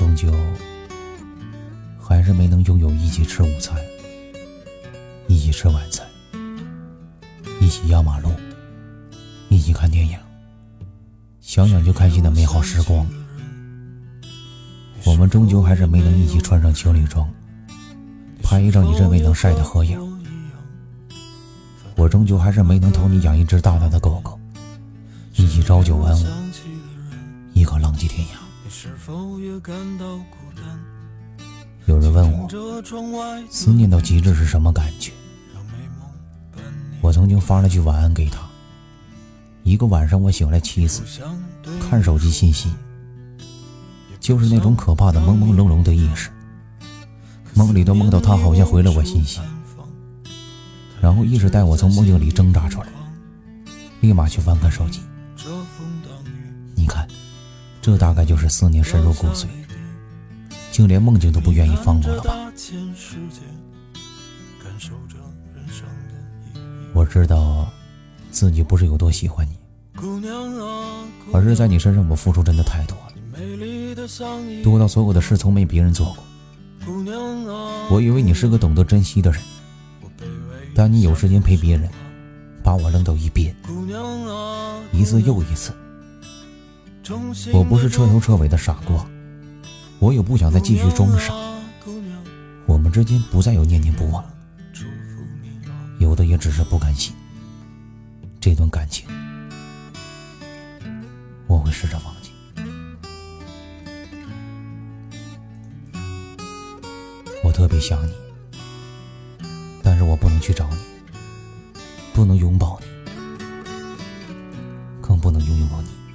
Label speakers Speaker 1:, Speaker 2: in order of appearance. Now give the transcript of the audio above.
Speaker 1: 终究还是没能拥有一起吃午餐、一起吃晚餐、一起压马路、一起看电影，想想就开心的美好时光。我们终究还是没能一起穿上情侣装，拍一张你认为能晒的合影。我终究还是没能同你养一只大大的狗狗，一起朝九晚五，一个浪迹天涯。有人问我，思念到极致是什么感觉？我曾经发了句晚安给他。一个晚上，我醒来七次，看手机信息，就是那种可怕的朦朦胧胧的意识，梦里都梦到他好像回了我信息，然后意识带我从梦境里挣扎出来，立马去翻看手机。这大概就是思念深入骨髓。竟连梦境都不愿意放过了吧？我知道自己不是有多喜欢你，而是在你身上我付出真的太多了，多到所有的事从没别人做过。我以为你是个懂得珍惜的人，但你有时间陪别人，把我扔到一边，一次又一次。我不是彻头彻尾的傻瓜我也不想再继续装傻。我们之间不再有念念不忘有的也只是不甘心。这段感情我会试着忘记。我特别想你但是我不能去找你不能拥抱你更不能拥有你。